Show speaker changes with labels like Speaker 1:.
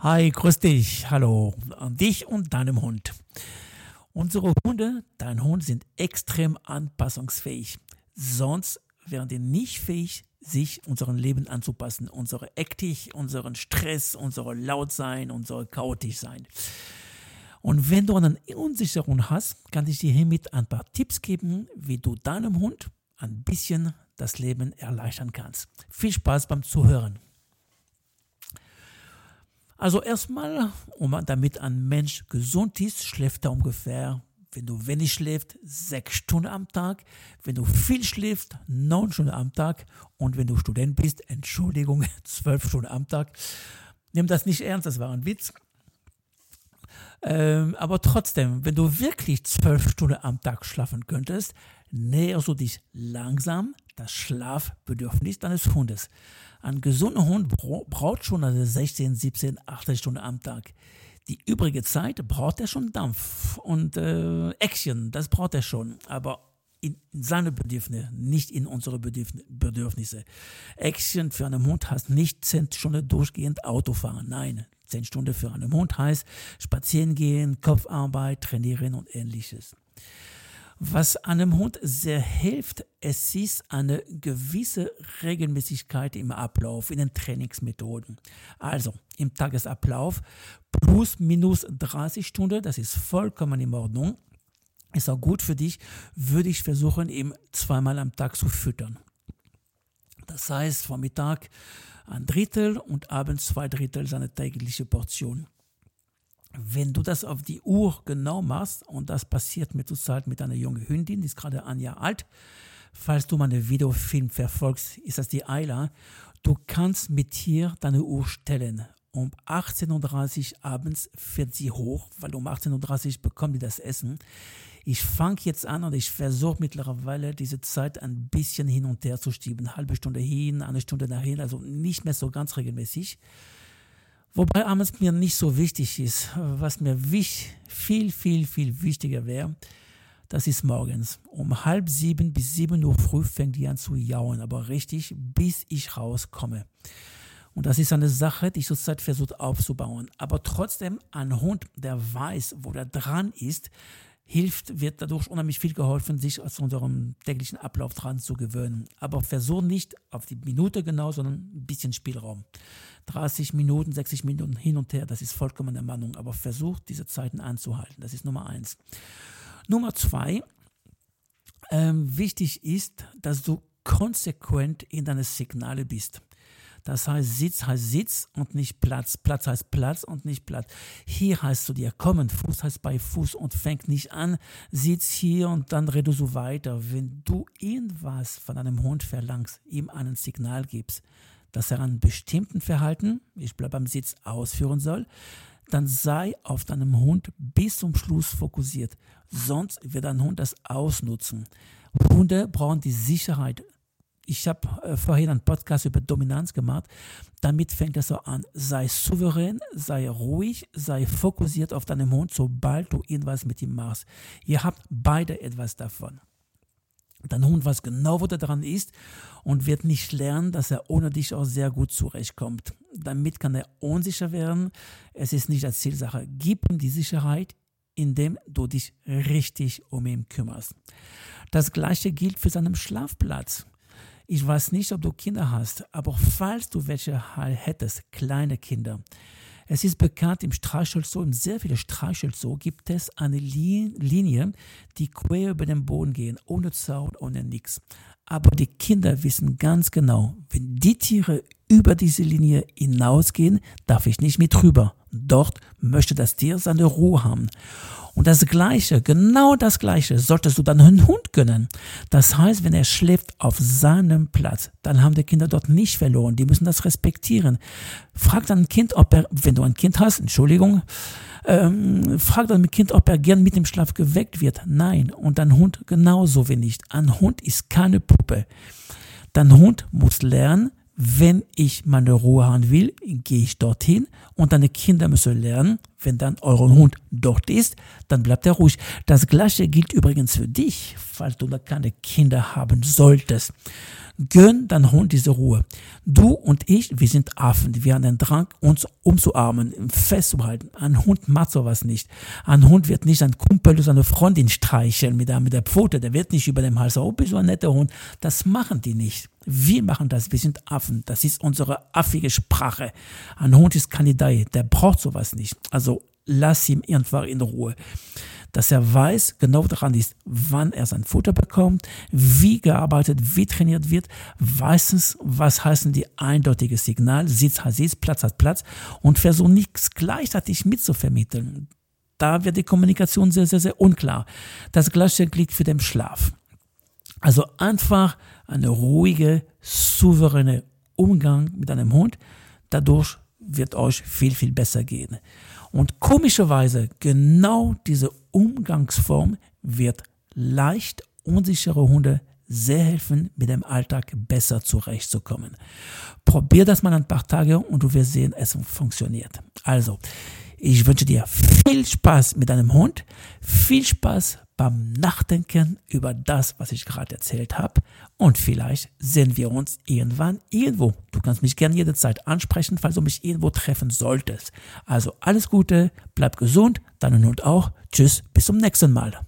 Speaker 1: Hi, grüß dich. Hallo an dich und deinem Hund. Unsere Hunde, dein Hund, sind extrem anpassungsfähig. Sonst wären die nicht fähig, sich unserem Leben anzupassen. Unsere Ektig, unseren Stress, unsere Lautsein, unsere chaotisch sein. Und wenn du einen Unsicherung hast, kann ich dir hiermit ein paar Tipps geben, wie du deinem Hund ein bisschen das Leben erleichtern kannst. Viel Spaß beim Zuhören. Also erstmal, um, damit ein Mensch gesund ist, schläft er ungefähr, wenn du wenig schläfst, sechs Stunden am Tag. Wenn du viel schläfst, neun Stunden am Tag. Und wenn du Student bist, Entschuldigung, zwölf Stunden am Tag. Nimm das nicht ernst, das war ein Witz. Ähm, aber trotzdem, wenn du wirklich zwölf Stunden am Tag schlafen könntest, näherst du dich langsam das Schlafbedürfnis deines Hundes. Ein gesunder Hund braucht schon also 16, 17, 18 Stunden am Tag. Die übrige Zeit braucht er schon Dampf und äh, Action, das braucht er schon, aber in, in seine Bedürfnisse, nicht in unsere Bedürfnisse. Action für einen Hund heißt nicht 10 Stunden durchgehend Auto fahren, nein. 10 Stunden für einen Hund heißt spazieren gehen, Kopfarbeit, trainieren und ähnliches. Was einem Hund sehr hilft, es ist eine gewisse Regelmäßigkeit im Ablauf, in den Trainingsmethoden. Also im Tagesablauf plus minus 30 Stunden, das ist vollkommen in Ordnung. Ist auch gut für dich, würde ich versuchen, ihm zweimal am Tag zu füttern. Das heißt, Vormittag ein Drittel und abends zwei Drittel seine tägliche Portion wenn du das auf die Uhr genau machst, und das passiert mir zurzeit mit einer jungen Hündin, die ist gerade ein Jahr alt, falls du meine Videofilm verfolgst, ist das die Ayla, du kannst mit hier deine Uhr stellen. Um 18.30 Uhr abends fährt sie hoch, weil um 18.30 Uhr bekommt die das Essen. Ich fange jetzt an und ich versuche mittlerweile diese Zeit ein bisschen hin und her zu schieben. Halbe Stunde hin, eine Stunde nachher, also nicht mehr so ganz regelmäßig. Wobei abends mir nicht so wichtig ist. Was mir viel, viel, viel wichtiger wäre, das ist morgens. Um halb sieben bis sieben Uhr früh fängt die an zu jauen, aber richtig, bis ich rauskomme. Und das ist eine Sache, die ich zurzeit versuche aufzubauen. Aber trotzdem, ein Hund, der weiß, wo der dran ist, hilft, wird dadurch unheimlich viel geholfen, sich aus unserem täglichen Ablauf dran zu gewöhnen. Aber versuch nicht auf die Minute genau, sondern ein bisschen Spielraum. 30 Minuten, 60 Minuten hin und her, das ist vollkommen der Meinung. Aber versuch diese Zeiten anzuhalten. Das ist Nummer eins. Nummer zwei, ähm, wichtig ist, dass du konsequent in deine Signale bist. Das heißt, Sitz heißt Sitz und nicht Platz. Platz heißt Platz und nicht Platz. Hier heißt du dir kommen, Fuß heißt bei Fuß und fängt nicht an, Sitz hier und dann redest du weiter. Wenn du irgendwas von einem Hund verlangst, ihm ein Signal gibst, dass er einen bestimmten Verhalten, ich bleibe beim Sitz, ausführen soll, dann sei auf deinem Hund bis zum Schluss fokussiert. Sonst wird dein Hund das ausnutzen. Hunde brauchen die Sicherheit ich habe äh, vorhin einen Podcast über Dominanz gemacht. Damit fängt es so an. Sei souverän, sei ruhig, sei fokussiert auf deinen Hund, sobald du irgendwas mit ihm machst. Ihr habt beide etwas davon. Dein Hund weiß genau, wo der dran ist und wird nicht lernen, dass er ohne dich auch sehr gut zurechtkommt. Damit kann er unsicher werden. Es ist nicht als Zielsache. Gib ihm die Sicherheit, indem du dich richtig um ihn kümmerst. Das gleiche gilt für seinen Schlafplatz. Ich weiß nicht, ob du Kinder hast, aber falls du welche hättest, kleine Kinder, es ist bekannt, im Streichelzoo, in sehr vielen Streichelzoo gibt es eine Linie, die quer über den Boden gehen, ohne Zaun, ohne nichts. Aber die Kinder wissen ganz genau, wenn die Tiere über diese Linie hinausgehen, darf ich nicht mit rüber. Dort möchte das Tier seine Ruhe haben. Und das Gleiche, genau das Gleiche, solltest du deinem Hund gönnen. Das heißt, wenn er schläft auf seinem Platz, dann haben die Kinder dort nicht verloren. Die müssen das respektieren. Frag dein Kind, ob er, wenn du ein Kind hast, Entschuldigung, ähm, frag dein Kind, ob er gern mit dem Schlaf geweckt wird. Nein. Und dein Hund genauso wenig. Ein Hund ist keine Puppe. Dein Hund muss lernen, wenn ich meine Ruhe haben will, gehe ich dorthin und deine Kinder müssen lernen, wenn dann euer Hund dort ist, dann bleibt er ruhig. Das gleiche gilt übrigens für dich, falls du da keine Kinder haben solltest. Gönn dein Hund diese Ruhe. Du und ich, wir sind Affen. Wir haben den Drang, uns umzuarmen, festzuhalten. Ein Hund macht sowas nicht. Ein Hund wird nicht ein Kumpel oder seine Freundin streicheln mit der, mit der Pfote. Der wird nicht über dem Hals, oh, bist du ein netter Hund. Das machen die nicht. Wir machen das. Wir sind Affen. Das ist unsere affige Sprache. Ein Hund ist Kandidat. Der braucht sowas nicht. Also lass ihn einfach in Ruhe dass er weiß, genau daran ist, wann er sein Futter bekommt, wie gearbeitet, wie trainiert wird, weiß es, was heißen die eindeutige Signal, Sitz hat Sitz, Platz hat Platz und versucht nichts gleichzeitig mitzuvermitteln. Da wird die Kommunikation sehr, sehr, sehr unklar. Das gleiche gilt für den Schlaf. Also einfach eine ruhige, souveräne Umgang mit einem Hund. Dadurch wird euch viel, viel besser gehen. Und komischerweise genau diese Umgangsform wird leicht unsichere Hunde sehr helfen, mit dem Alltag besser zurechtzukommen. Probier das mal ein paar Tage und du wirst sehen, es funktioniert. Also, ich wünsche dir viel Spaß mit deinem Hund, viel Spaß beim Nachdenken über das, was ich gerade erzählt habe. Und vielleicht sehen wir uns irgendwann irgendwo. Du kannst mich gerne jederzeit ansprechen, falls du mich irgendwo treffen solltest. Also alles Gute, bleib gesund, deinen Hund auch. Tschüss, bis zum nächsten Mal.